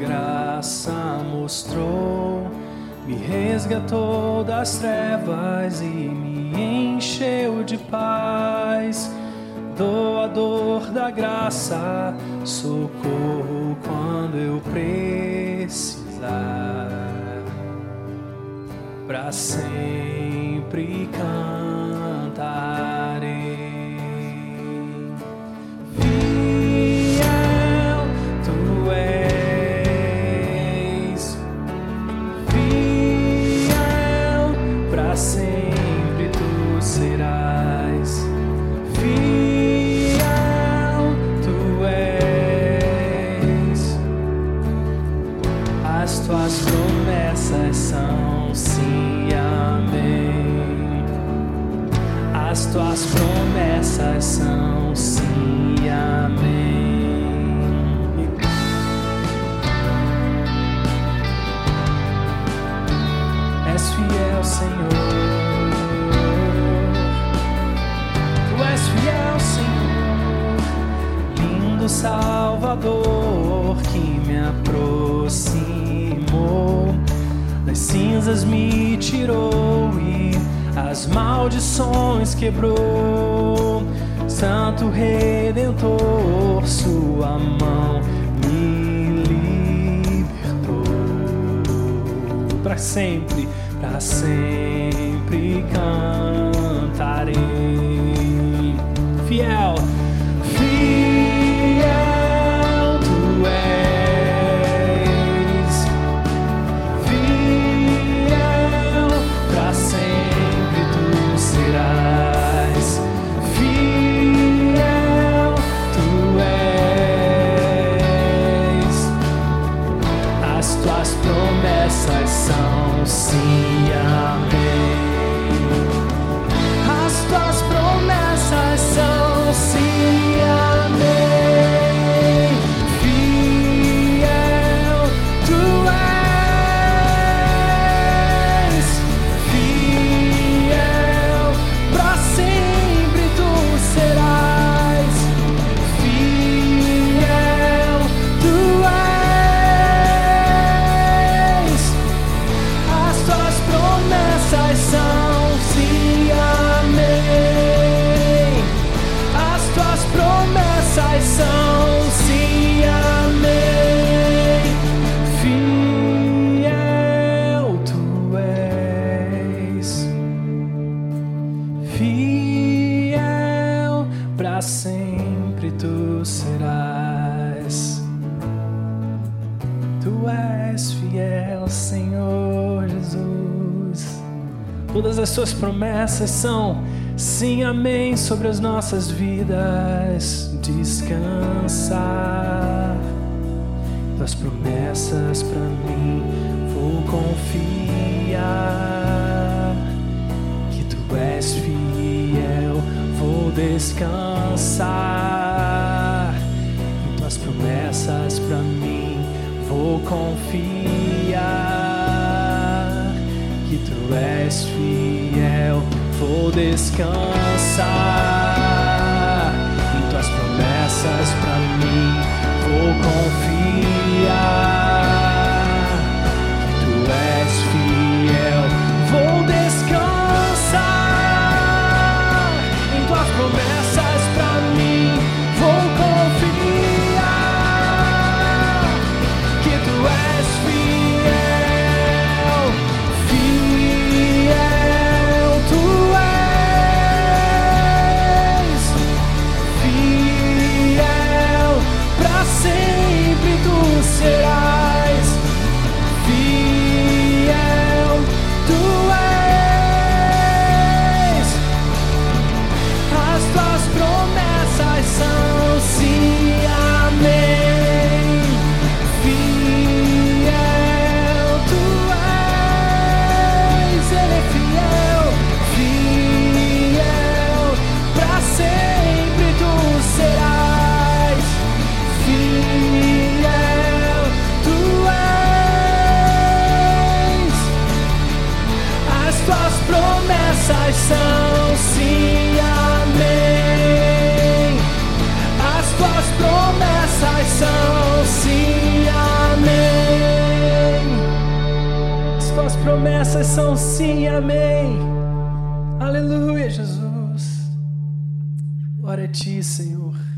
graça mostrou, me resgatou das trevas e me encheu de paz. Doador da graça, socorro quando eu precisar. Para sempre cantarei. Sempre tu serás. Fiel tu és, as tuas promessas são sim, amém. As tuas promessas são sim, Salvador que me aproximou das cinzas me tirou e as maldições quebrou. Santo Redentor, Sua mão me libertou para sempre, para sempre cantarei. São sempre tu serás. Tu és fiel, Senhor Jesus. Todas as suas promessas são sim, amém sobre as nossas vidas. Descansar. Tuas promessas para mim vou confiar. Descansar. Em tuas promessas para mim vou confiar. Que tu és fiel, vou descansar. sim, amém. As tuas promessas são sim, amém. As tuas promessas são sim, amém. Aleluia, Jesus. Glória a ti, Senhor.